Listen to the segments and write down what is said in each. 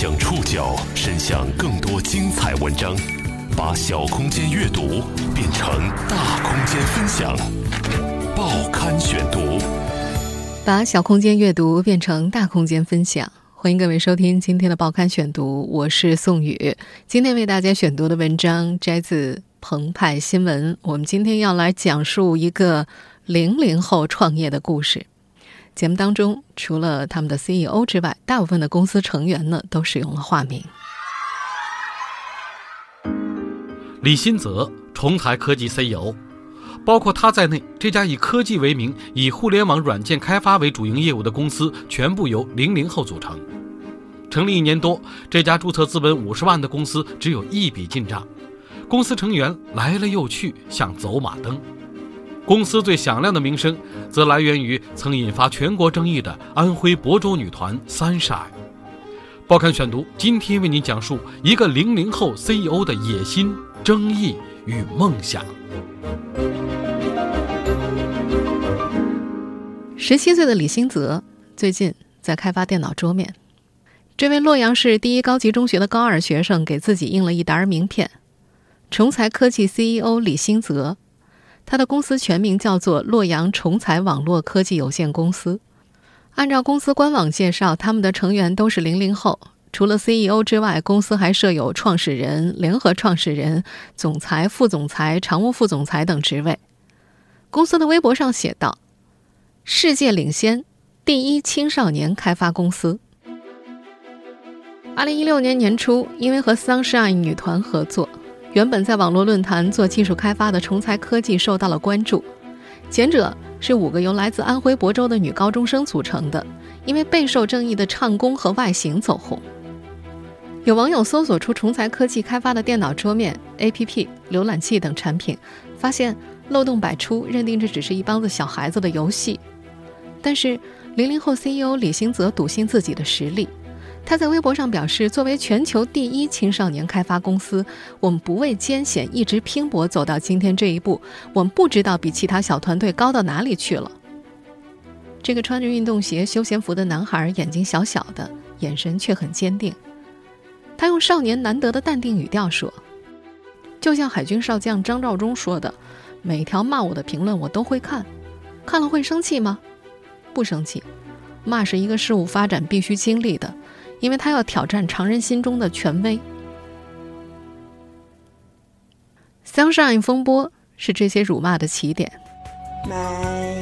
将触角伸向更多精彩文章，把小空间阅读变成大空间分享。报刊选读，把小空间阅读变成大空间分享。欢迎各位收听今天的报刊选读，我是宋宇。今天为大家选读的文章摘自澎湃新闻。我们今天要来讲述一个零零后创业的故事。节目当中，除了他们的 CEO 之外，大部分的公司成员呢都使用了化名。李新泽，重才科技 CEO，包括他在内，这家以科技为名、以互联网软件开发为主营业务的公司，全部由零零后组成。成立一年多，这家注册资本五十万的公司只有一笔进账，公司成员来了又去，像走马灯。公司最响亮的名声，则来源于曾引发全国争议的安徽亳州女团三闪。报刊选读今天为您讲述一个零零后 CEO 的野心、争议与梦想。十七岁的李新泽最近在开发电脑桌面。这位洛阳市第一高级中学的高二学生给自己印了一沓名片：“重才科技 CEO 李新泽。”他的公司全名叫做洛阳重才网络科技有限公司。按照公司官网介绍，他们的成员都是零零后。除了 CEO 之外，公司还设有创始人、联合创始人、总裁、副总裁、常务副总裁等职位。公司的微博上写道：“世界领先，第一青少年开发公司。”二零一六年年初，因为和 Sunshine 女团合作。原本在网络论坛做技术开发的重才科技受到了关注。前者是五个由来自安徽亳州的女高中生组成的，因为备受争议的唱功和外形走红。有网友搜索出重才科技开发的电脑桌面、APP、浏览器等产品，发现漏洞百出，认定这只是一帮子小孩子的游戏。但是，零零后 CEO 李兴泽笃信自己的实力。他在微博上表示：“作为全球第一青少年开发公司，我们不畏艰险，一直拼搏走到今天这一步。我们不知道比其他小团队高到哪里去了。”这个穿着运动鞋、休闲服的男孩，眼睛小小的，眼神却很坚定。他用少年难得的淡定语调说：“就像海军少将张召忠说的，每条骂我的评论我都会看，看了会生气吗？不生气。骂是一个事物发展必须经历的。”因为他要挑战常人心中的权威。Sunshine 风波是这些辱骂的起点。麦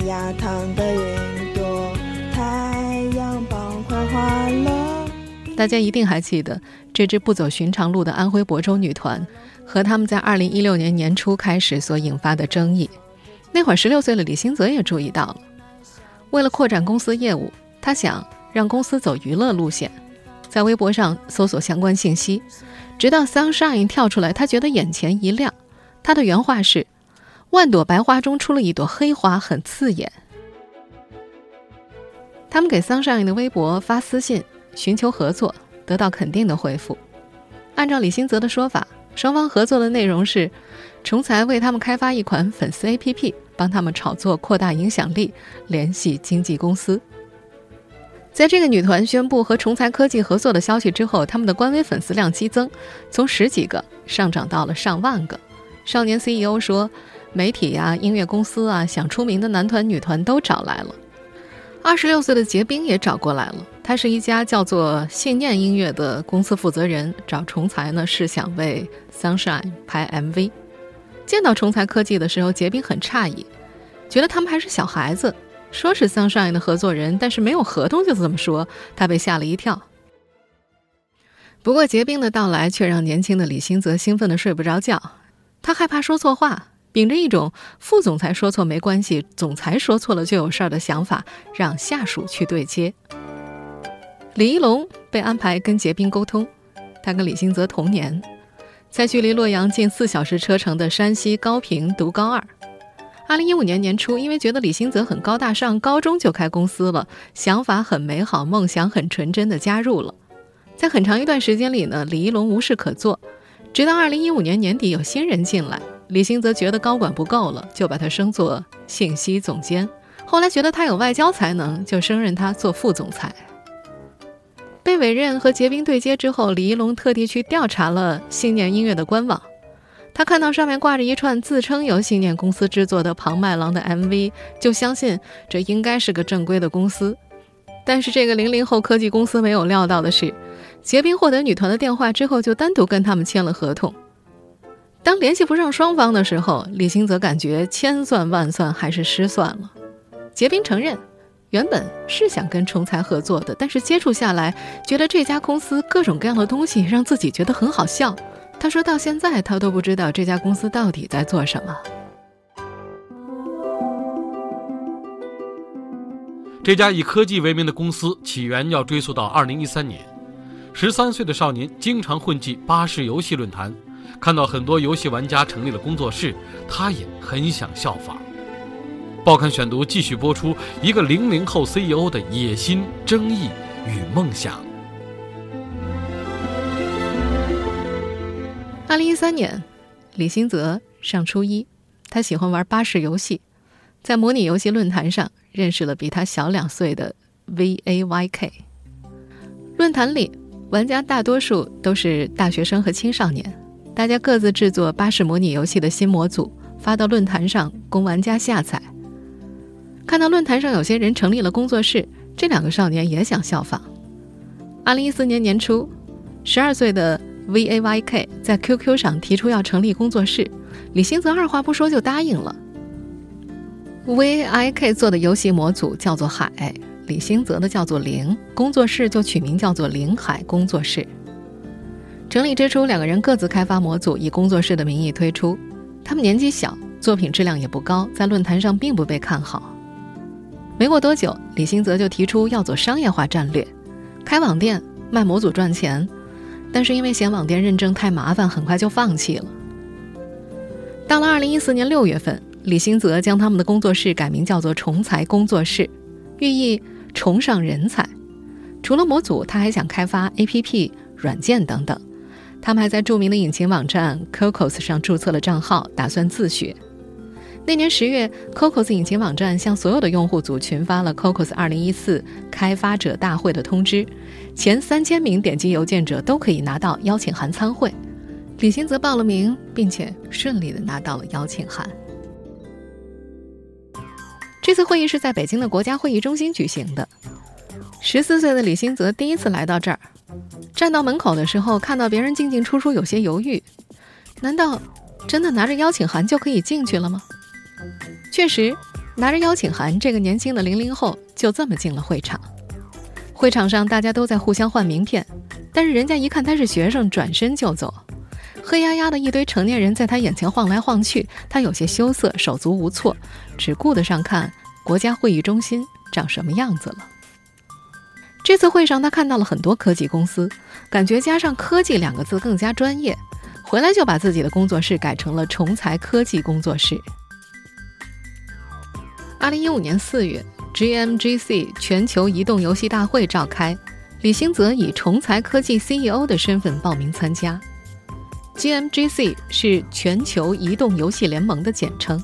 芽糖的云朵，太阳棒快化了。大家一定还记得这支不走寻常路的安徽亳州女团和他们在二零一六年年初开始所引发的争议。那会儿十六岁的李新泽也注意到了，为了扩展公司业务，他想让公司走娱乐路线。在微博上搜索相关信息，直到 Sunshine 跳出来，他觉得眼前一亮。他的原话是：“万朵白花中出了一朵黑花，很刺眼。”他们给 Sunshine 的微博发私信寻求合作，得到肯定的回复。按照李新泽的说法，双方合作的内容是：重才为他们开发一款粉丝 APP，帮他们炒作、扩大影响力、联系经纪公司。在这个女团宣布和重才科技合作的消息之后，他们的官微粉丝量激增，从十几个上涨到了上万个。少年 CEO 说：“媒体呀、音乐公司啊，想出名的男团、女团都找来了。二十六岁的杰冰也找过来了，他是一家叫做信念音乐的公司负责人，找重才呢是想为 Sunshine 拍 MV。见到重才科技的时候，杰冰很诧异，觉得他们还是小孩子。”说是 Sunshine 的合作人，但是没有合同就这么说，他被吓了一跳。不过结冰的到来却让年轻的李新泽兴奋的睡不着觉，他害怕说错话，秉着一种副总裁说错没关系，总裁说错了就有事儿的想法，让下属去对接。李一龙被安排跟结冰沟通，他跟李新泽同年，在距离洛阳近四小时车程的山西高平读高二。二零一五年年初，因为觉得李新泽很高大上，高中就开公司了，想法很美好，梦想很纯真的加入了。在很长一段时间里呢，李一龙无事可做，直到二零一五年年底有新人进来，李新泽觉得高管不够了，就把他升做信息总监。后来觉得他有外交才能，就升任他做副总裁。被委任和结冰对接之后，李一龙特地去调查了信念音乐的官网。他看到上面挂着一串自称由信念公司制作的庞麦郎的 MV，就相信这应该是个正规的公司。但是这个零零后科技公司没有料到的是，结冰获得女团的电话之后，就单独跟他们签了合同。当联系不上双方的时候，李欣则感觉千算万算还是失算了。结冰承认。原本是想跟重才合作的，但是接触下来，觉得这家公司各种各样的东西让自己觉得很好笑。他说到现在，他都不知道这家公司到底在做什么。这家以科技为名的公司起源要追溯到二零一三年，十三岁的少年经常混迹巴士游戏论坛，看到很多游戏玩家成立了工作室，他也很想效仿。报刊选读继续播出一个零零后 CEO 的野心、争议与梦想。二零一三年，李新泽上初一，他喜欢玩巴士游戏，在模拟游戏论坛上认识了比他小两岁的 VAYK。论坛里，玩家大多数都是大学生和青少年，大家各自制作巴士模拟游戏的新模组，发到论坛上供玩家下载。看到论坛上有些人成立了工作室，这两个少年也想效仿。二零一四年年初，十二岁的 VAYK 在 QQ 上提出要成立工作室，李星泽二话不说就答应了。VAYK 做的游戏模组叫做海，李星泽的叫做灵，工作室就取名叫做灵海工作室。成立之初，两个人各自开发模组，以工作室的名义推出。他们年纪小，作品质量也不高，在论坛上并不被看好。没过多久，李新泽就提出要做商业化战略，开网店卖模组赚钱，但是因为嫌网店认证太麻烦，很快就放弃了。到了二零一四年六月份，李新泽将他们的工作室改名叫做“重才工作室”，寓意崇尚人才。除了模组，他还想开发 APP、软件等等。他们还在著名的引擎网站 Cocos 上注册了账号，打算自学。那年十月，Cocos 引擎网站向所有的用户组群发了 Cocos 2014开发者大会的通知，前三千名点击邮件者都可以拿到邀请函参会。李欣则报了名，并且顺利的拿到了邀请函。这次会议是在北京的国家会议中心举行的。十四岁的李欣泽第一次来到这儿，站到门口的时候，看到别人进进出出，有些犹豫。难道真的拿着邀请函就可以进去了吗？确实，拿着邀请函，这个年轻的零零后就这么进了会场。会场上大家都在互相换名片，但是人家一看他是学生，转身就走。黑压压的一堆成年人在他眼前晃来晃去，他有些羞涩，手足无措，只顾得上看国家会议中心长什么样子了。这次会上，他看到了很多科技公司，感觉加上“科技”两个字更加专业，回来就把自己的工作室改成了“重才科技工作室”。二零一五年四月，GMGC 全球移动游戏大会召开，李兴泽以重才科技 CEO 的身份报名参加。GMGC 是全球移动游戏联盟的简称。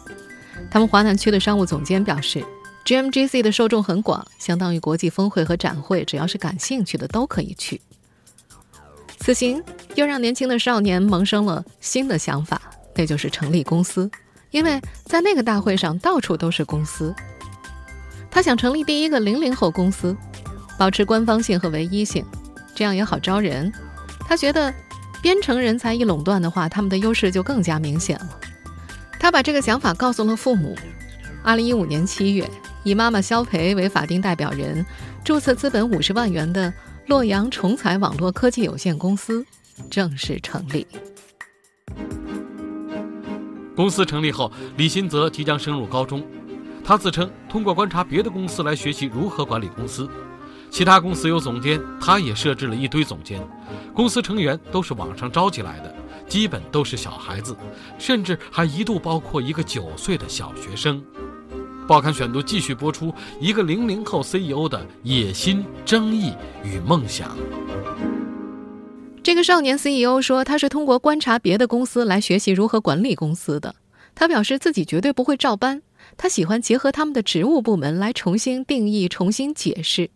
他们华南区的商务总监表示，GMGC 的受众很广，相当于国际峰会和展会，只要是感兴趣的都可以去。此行又让年轻的少年萌生了新的想法，那就是成立公司。因为在那个大会上，到处都是公司。他想成立第一个零零后公司，保持官方性和唯一性，这样也好招人。他觉得，编程人才一垄断的话，他们的优势就更加明显了。他把这个想法告诉了父母。二零一五年七月，以妈妈肖培为法定代表人，注册资本五十万元的洛阳重彩网络科技有限公司正式成立。公司成立后，李新泽即将升入高中。他自称通过观察别的公司来学习如何管理公司。其他公司有总监，他也设置了一堆总监。公司成员都是网上招集来的，基本都是小孩子，甚至还一度包括一个九岁的小学生。报刊选读继续播出一个零零后 CEO 的野心、争议与梦想。这个少年 CEO 说，他是通过观察别的公司来学习如何管理公司的。他表示自己绝对不会照搬，他喜欢结合他们的职务部门来重新定义、重新解释。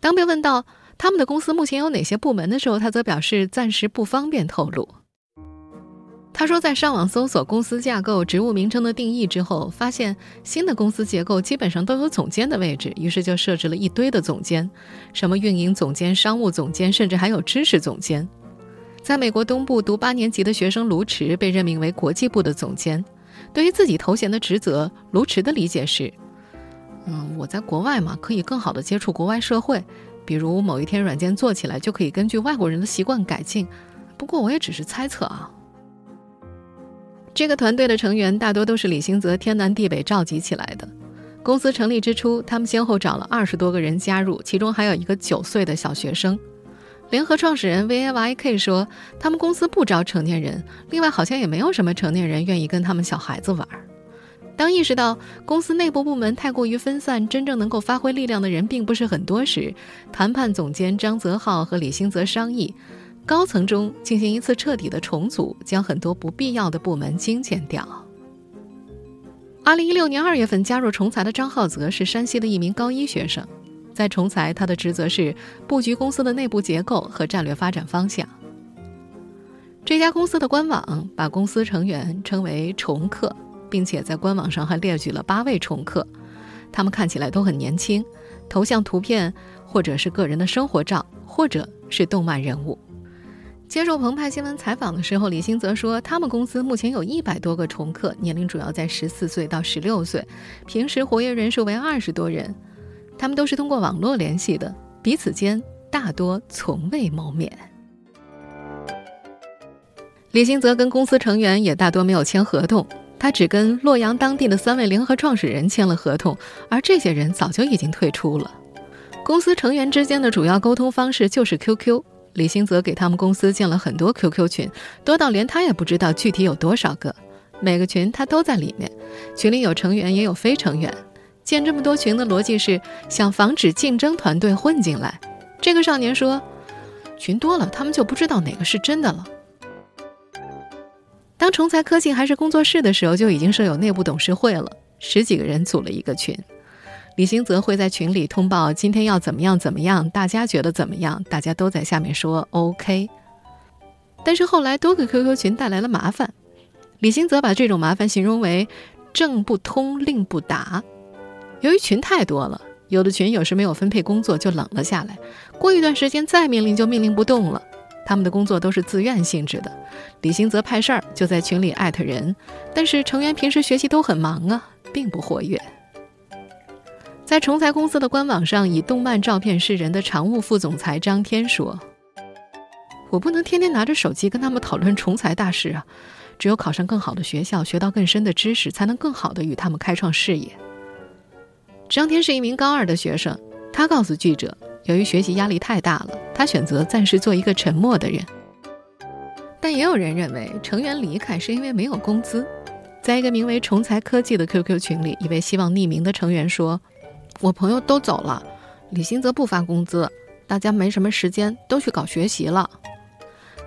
当被问到他们的公司目前有哪些部门的时候，他则表示暂时不方便透露。他说，在上网搜索公司架构、职务名称的定义之后，发现新的公司结构基本上都有总监的位置，于是就设置了一堆的总监，什么运营总监、商务总监，甚至还有知识总监。在美国东部读八年级的学生卢驰被任命为国际部的总监。对于自己头衔的职责，卢驰的理解是：嗯，我在国外嘛，可以更好的接触国外社会，比如某一天软件做起来就可以根据外国人的习惯改进。不过我也只是猜测啊。这个团队的成员大多都是李兴泽天南地北召集起来的。公司成立之初，他们先后找了二十多个人加入，其中还有一个九岁的小学生。联合创始人 V A Y K 说，他们公司不招成年人，另外好像也没有什么成年人愿意跟他们小孩子玩。当意识到公司内部部门太过于分散，真正能够发挥力量的人并不是很多时，谈判总监张泽浩和李兴泽商议。高层中进行一次彻底的重组，将很多不必要的部门精简掉。二零一六年二月份加入重财的张浩泽是山西的一名高一学生，在重裁，他的职责是布局公司的内部结构和战略发展方向。这家公司的官网把公司成员称为“重客”，并且在官网上还列举了八位重客，他们看起来都很年轻，头像图片或者是个人的生活照，或者是动漫人物。接受澎湃新闻采访的时候，李兴则说，他们公司目前有一百多个重客，年龄主要在十四岁到十六岁，平时活跃人数为二十多人，他们都是通过网络联系的，彼此间大多从未谋面。李兴泽跟公司成员也大多没有签合同，他只跟洛阳当地的三位联合创始人签了合同，而这些人早就已经退出了。公司成员之间的主要沟通方式就是 QQ。李兴泽给他们公司建了很多 QQ 群，多到连他也不知道具体有多少个。每个群他都在里面，群里有成员也有非成员。建这么多群的逻辑是想防止竞争团队混进来。这个少年说：“群多了，他们就不知道哪个是真的了。”当重才科技还是工作室的时候，就已经设有内部董事会了，十几个人组了一个群。李兴泽会在群里通报今天要怎么样怎么样，大家觉得怎么样？大家都在下面说 OK。但是后来多个 QQ 群带来了麻烦，李兴泽把这种麻烦形容为“政不通，令不达”。由于群太多了，有的群有时没有分配工作就冷了下来，过一段时间再命令就命令不动了。他们的工作都是自愿性质的，李兴泽派事儿就在群里艾特人，但是成员平时学习都很忙啊，并不活跃。在重财公司的官网上，以动漫照片示人的常务副总裁张天说：“我不能天天拿着手机跟他们讨论重财大事啊！只有考上更好的学校，学到更深的知识，才能更好的与他们开创事业。”张天是一名高二的学生，他告诉记者，由于学习压力太大了，他选择暂时做一个沉默的人。但也有人认为，成员离开是因为没有工资。在一个名为“重财科技”的 QQ 群里，一位希望匿名的成员说。我朋友都走了，李兴则不发工资，大家没什么时间，都去搞学习了。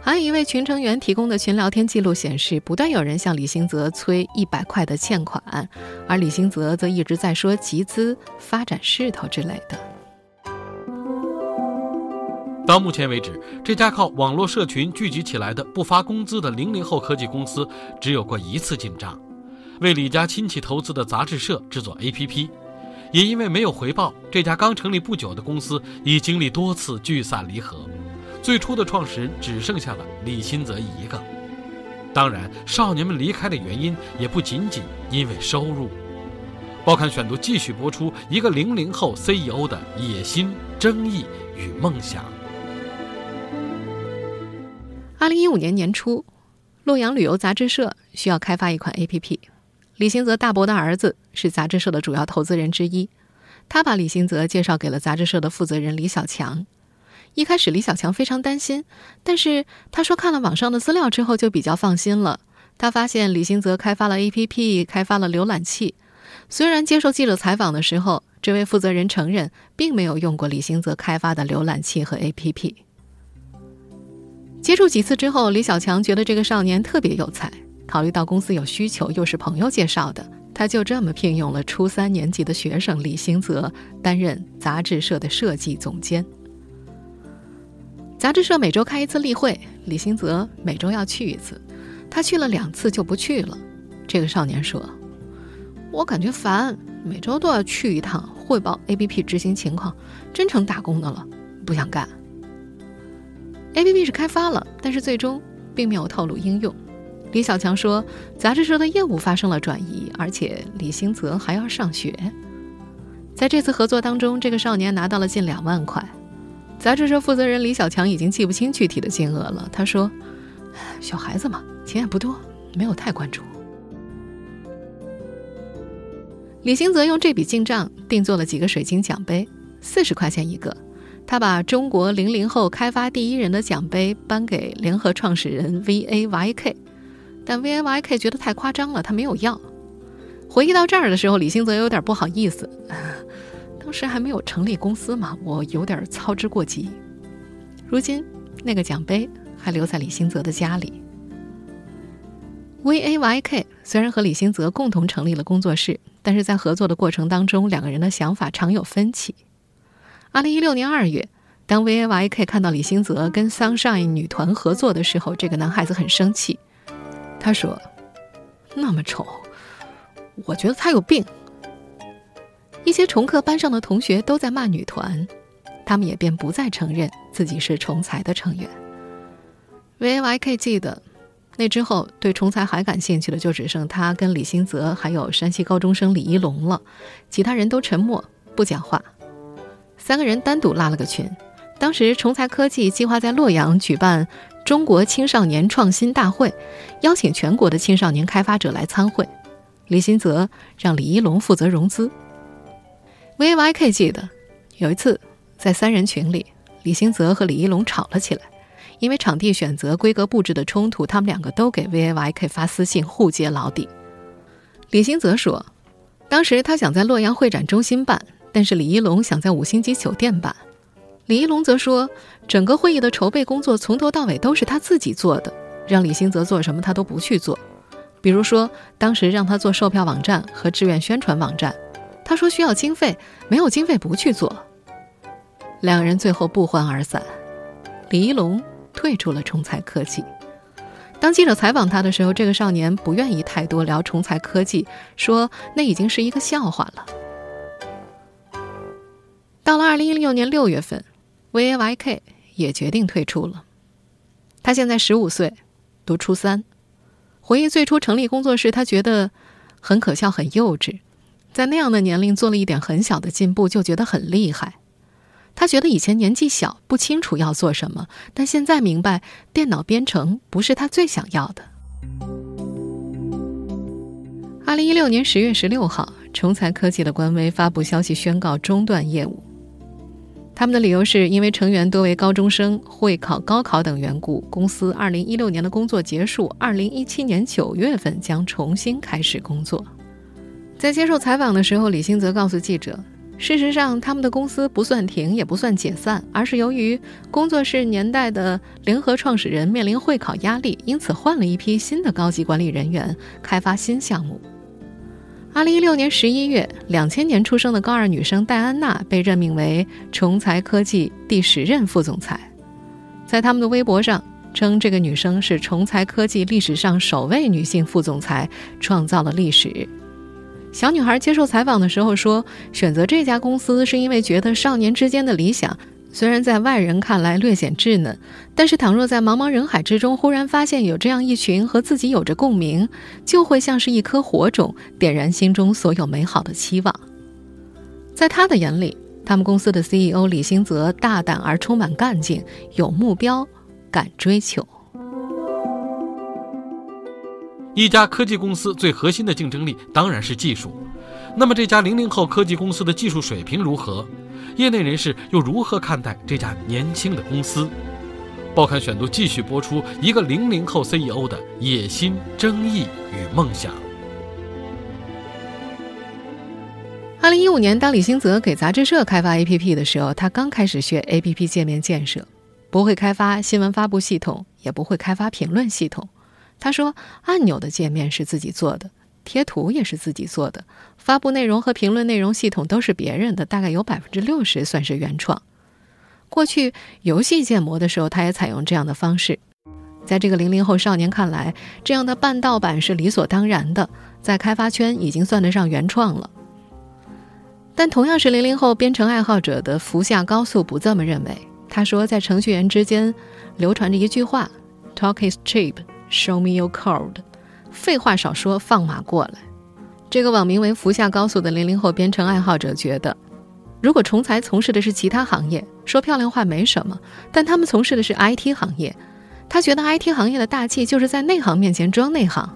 还有一位群成员提供的群聊天记录显示，不断有人向李兴泽催一百块的欠款，而李兴泽则一直在说集资、发展势头之类的。到目前为止，这家靠网络社群聚集起来的不发工资的零零后科技公司，只有过一次进账，为李家亲戚投资的杂志社制作 APP。也因为没有回报，这家刚成立不久的公司已经历多次聚散离合，最初的创始人只剩下了李新泽一个。当然，少年们离开的原因也不仅仅因为收入。报刊选读继续播出一个零零后 CEO 的野心、争议与梦想。二零一五年年初，洛阳旅游杂志社需要开发一款 APP。李新泽大伯的儿子是杂志社的主要投资人之一，他把李新泽介绍给了杂志社的负责人李小强。一开始，李小强非常担心，但是他说看了网上的资料之后就比较放心了。他发现李兴泽开发了 APP，开发了浏览器。虽然接受记者采访的时候，这位负责人承认并没有用过李兴泽开发的浏览器和 APP。接触几次之后，李小强觉得这个少年特别有才。考虑到公司有需求，又是朋友介绍的，他就这么聘用了初三年级的学生李兴泽担任杂志社的设计总监。杂志社每周开一次例会，李新泽每周要去一次，他去了两次就不去了。这个少年说：“我感觉烦，每周都要去一趟汇报 APP 执行情况，真成打工的了，不想干。”APP 是开发了，但是最终并没有透露应用。李小强说：“杂志社的业务发生了转移，而且李新泽还要上学。”在这次合作当中，这个少年拿到了近两万块。杂志社负责人李小强已经记不清具体的金额了。他说：“小孩子嘛，钱也不多，没有太关注。”李兴泽用这笔进账定做了几个水晶奖杯，四十块钱一个。他把中国零零后开发第一人的奖杯颁给联合创始人 VAYK，但 VAYK 觉得太夸张了，他没有要。回忆到这儿的时候，李兴泽有点不好意思。当时还没有成立公司嘛，我有点操之过急。如今，那个奖杯还留在李新泽的家里。VAYK 虽然和李新泽共同成立了工作室，但是在合作的过程当中，两个人的想法常有分歧。二零一六年二月，当 VAYK 看到李新泽跟 Sunshine 女团合作的时候，这个男孩子很生气。他说：“那么丑，我觉得他有病。”一些重课班上的同学都在骂女团，他们也便不再承认自己是重才的成员。VAYK 记得，那之后对重才还感兴趣的就只剩他跟李新泽，还有山西高中生李一龙了，其他人都沉默不讲话。三个人单独拉了个群。当时重才科技计划在洛阳举办中国青少年创新大会，邀请全国的青少年开发者来参会。李新泽让李一龙负责融资。VYK 记得有一次在三人群里，李新泽和李一龙吵了起来，因为场地选择、规格布置的冲突，他们两个都给 VYK 发私信互揭老底。李新泽说，当时他想在洛阳会展中心办，但是李一龙想在五星级酒店办。李一龙则说，整个会议的筹备工作从头到尾都是他自己做的，让李新泽做什么他都不去做，比如说当时让他做售票网站和志愿宣传网站。他说需要经费，没有经费不去做。两人最后不欢而散，李一龙退出了重彩科技。当记者采访他的时候，这个少年不愿意太多聊重彩科技，说那已经是一个笑话了。到了二零一六年六月份，VAYK 也决定退出了。他现在十五岁，读初三。回忆最初成立工作室，他觉得很可笑，很幼稚。在那样的年龄做了一点很小的进步，就觉得很厉害。他觉得以前年纪小不清楚要做什么，但现在明白电脑编程不是他最想要的。二零一六年十月十六号，重才科技的官微发布消息宣告中断业务。他们的理由是因为成员多为高中生，会考、高考等缘故，公司二零一六年的工作结束，二零一七年九月份将重新开始工作。在接受采访的时候，李新泽告诉记者：“事实上，他们的公司不算停，也不算解散，而是由于工作室年代的联合创始人面临会考压力，因此换了一批新的高级管理人员，开发新项目。”二零一六年十一月，两千年出生的高二女生戴安娜被任命为重才科技第十任副总裁，在他们的微博上称，这个女生是重才科技历史上首位女性副总裁，创造了历史。小女孩接受采访的时候说：“选择这家公司是因为觉得少年之间的理想，虽然在外人看来略显稚嫩，但是倘若在茫茫人海之中忽然发现有这样一群和自己有着共鸣，就会像是一颗火种，点燃心中所有美好的期望。”在他的眼里，他们公司的 CEO 李新泽大胆而充满干劲，有目标，敢追求。一家科技公司最核心的竞争力当然是技术，那么这家零零后科技公司的技术水平如何？业内人士又如何看待这家年轻的公司？报刊选读继续播出一个零零后 CEO 的野心、争议与梦想。二零一五年，当李新泽给杂志社开发 APP 的时候，他刚开始学 APP 界面建设，不会开发新闻发布系统，也不会开发评论系统。他说：“按钮的界面是自己做的，贴图也是自己做的，发布内容和评论内容系统都是别人的，大概有百分之六十算是原创。过去游戏建模的时候，他也采用这样的方式。在这个零零后少年看来，这样的半盗版是理所当然的，在开发圈已经算得上原创了。但同样是零零后编程爱好者的福下高速不这么认为。他说，在程序员之间流传着一句话：“Talk is cheap, show me your code。”废话少说，放马过来。这个网名为“福下高速”的零零后编程爱好者觉得，如果重才从事的是其他行业，说漂亮话没什么；但他们从事的是 IT 行业，他觉得 IT 行业的大气就是在内行面前装内行。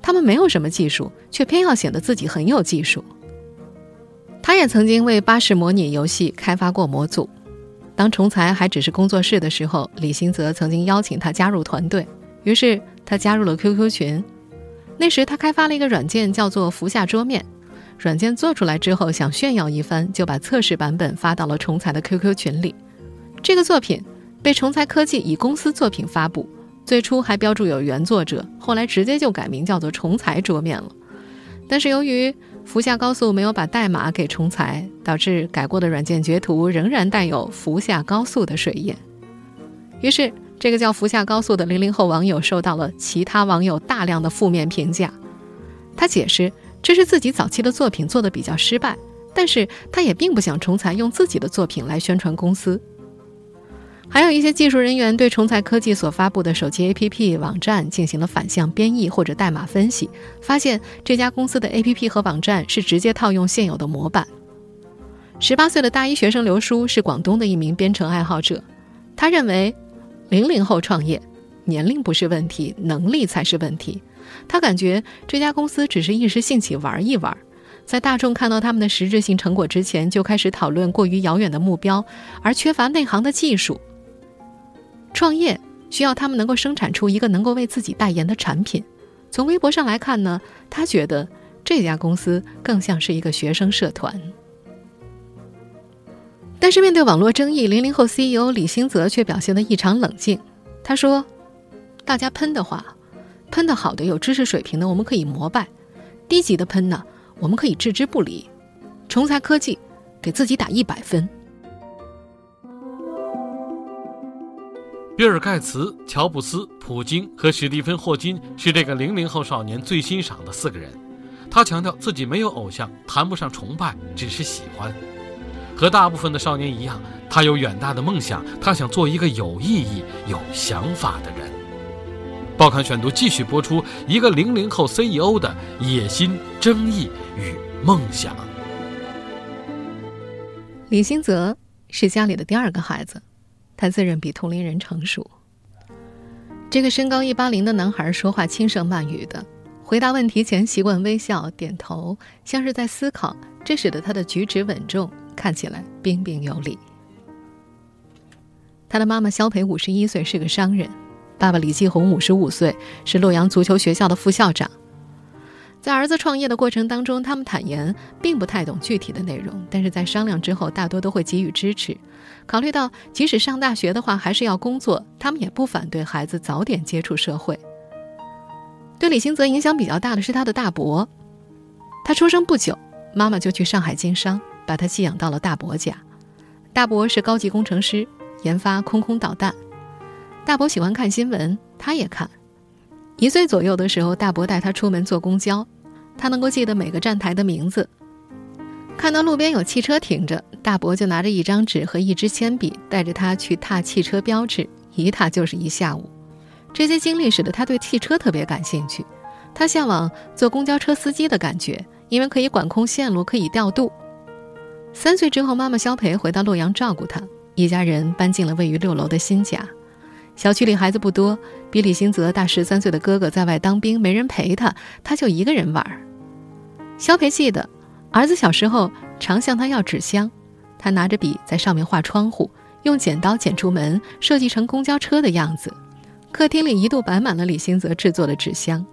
他们没有什么技术，却偏要显得自己很有技术。他也曾经为巴士模拟游戏开发过模组。当重才还只是工作室的时候，李新泽曾经邀请他加入团队，于是他加入了 QQ 群。那时他开发了一个软件，叫做“福下桌面”。软件做出来之后，想炫耀一番，就把测试版本发到了重才的 QQ 群里。这个作品被重才科技以公司作品发布，最初还标注有原作者，后来直接就改名叫做“重才桌面”了。但是由于福下高速没有把代码给重才，导致改过的软件截图仍然带有福下高速的水印。于是。这个叫“福下高速”的零零后网友受到了其他网友大量的负面评价。他解释，这是自己早期的作品做的比较失败，但是他也并不想重才用自己的作品来宣传公司。还有一些技术人员对重才科技所发布的手机 APP 网站进行了反向编译或者代码分析，发现这家公司的 APP 和网站是直接套用现有的模板。十八岁的大一学生刘叔是广东的一名编程爱好者，他认为。零零后创业，年龄不是问题，能力才是问题。他感觉这家公司只是一时兴起玩一玩，在大众看到他们的实质性成果之前，就开始讨论过于遥远的目标，而缺乏内行的技术。创业需要他们能够生产出一个能够为自己代言的产品。从微博上来看呢，他觉得这家公司更像是一个学生社团。但是面对网络争议，零零后 CEO 李兴泽却表现得异常冷静。他说：“大家喷的话，喷的好的、有知识水平的，我们可以膜拜；低级的喷呢，我们可以置之不理。重才科技，给自己打一百分。”比尔·盖茨、乔布斯、普京和史蒂芬·霍金是这个零零后少年最欣赏的四个人。他强调自己没有偶像，谈不上崇拜，只是喜欢。和大部分的少年一样，他有远大的梦想，他想做一个有意义、有想法的人。报刊选读继续播出一个零零后 CEO 的野心、争议与梦想。李新泽是家里的第二个孩子，他自认比同龄人成熟。这个身高一八零的男孩说话轻声慢语的，回答问题前习惯微笑点头，像是在思考，这使得他的举止稳重。看起来彬彬有礼。他的妈妈肖培五十一岁，是个商人；爸爸李继红五十五岁，是洛阳足球学校的副校长。在儿子创业的过程当中，他们坦言并不太懂具体的内容，但是在商量之后，大多都会给予支持。考虑到即使上大学的话还是要工作，他们也不反对孩子早点接触社会。对李兴泽影响比较大的是他的大伯，他出生不久，妈妈就去上海经商。把他寄养到了大伯家，大伯是高级工程师，研发空空导弹。大伯喜欢看新闻，他也看。一岁左右的时候，大伯带他出门坐公交，他能够记得每个站台的名字。看到路边有汽车停着，大伯就拿着一张纸和一支铅笔，带着他去踏汽车标志，一踏就是一下午。这些经历使得他对汽车特别感兴趣，他向往坐公交车司机的感觉，因为可以管控线路，可以调度。三岁之后，妈妈肖培回到洛阳照顾他，一家人搬进了位于六楼的新家。小区里孩子不多，比李新泽大十三岁的哥哥在外当兵，没人陪他，他就一个人玩。肖培记得，儿子小时候常向他要纸箱，他拿着笔在上面画窗户，用剪刀剪出门，设计成公交车的样子。客厅里一度摆满了李新泽制作的纸箱，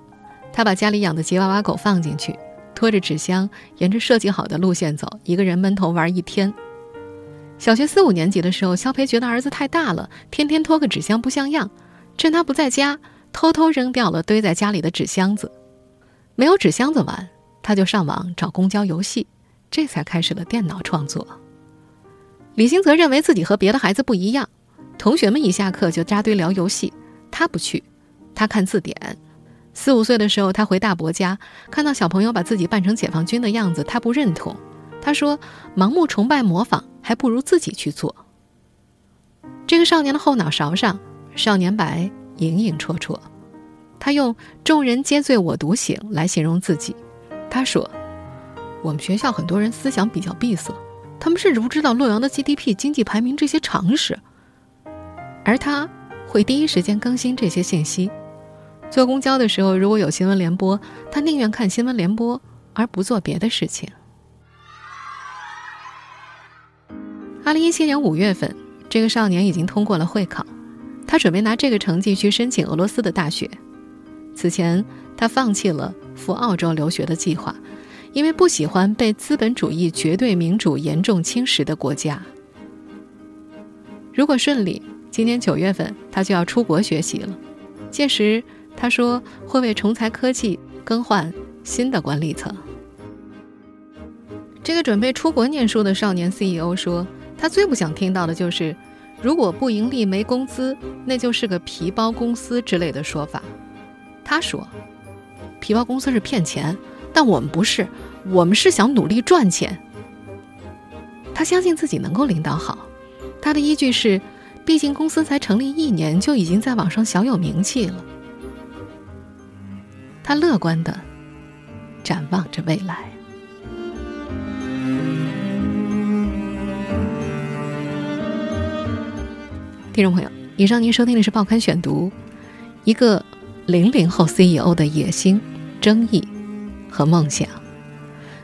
他把家里养的吉娃娃狗放进去。拖着纸箱，沿着设计好的路线走，一个人闷头玩一天。小学四五年级的时候，肖培觉得儿子太大了，天天拖个纸箱不像样，趁他不在家，偷偷扔掉了堆在家里的纸箱子。没有纸箱子玩，他就上网找公交游戏，这才开始了电脑创作。李新泽认为自己和别的孩子不一样，同学们一下课就扎堆聊游戏，他不去，他看字典。四五岁的时候，他回大伯家，看到小朋友把自己扮成解放军的样子，他不认同。他说：“盲目崇拜模仿，还不如自己去做。”这个少年的后脑勺上，少年白影影绰绰。他用“众人皆醉我独醒”来形容自己。他说：“我们学校很多人思想比较闭塞，他们甚至不知道洛阳的 GDP、经济排名这些常识。而他会第一时间更新这些信息。坐公交的时候，如果有新闻联播，他宁愿看新闻联播，而不做别的事情。”二零一七年五月份，这个少年已经通过了会考，他准备拿这个成绩去申请俄罗斯的大学。此前，他放弃了赴澳洲留学的计划，因为不喜欢被资本主义绝对民主严重侵蚀的国家。如果顺利，今年九月份他就要出国学习了。届时，他说会为崇才科技更换新的管理层。这个准备出国念书的少年 CEO 说。他最不想听到的就是，如果不盈利没工资，那就是个皮包公司之类的说法。他说，皮包公司是骗钱，但我们不是，我们是想努力赚钱。他相信自己能够领导好，他的依据是，毕竟公司才成立一年，就已经在网上小有名气了。他乐观的展望着未来。听众朋友，以上您收听的是《报刊选读》，一个零零后 CEO 的野心、争议和梦想。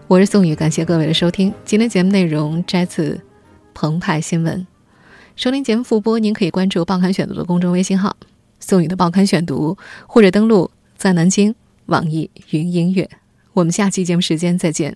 我是宋宇，感谢各位的收听。今天节目内容摘自澎湃新闻。收听节目复播，您可以关注《报刊选读》的公众微信号“宋宇的报刊选读”，或者登录在南京网易云音乐。我们下期节目时间再见。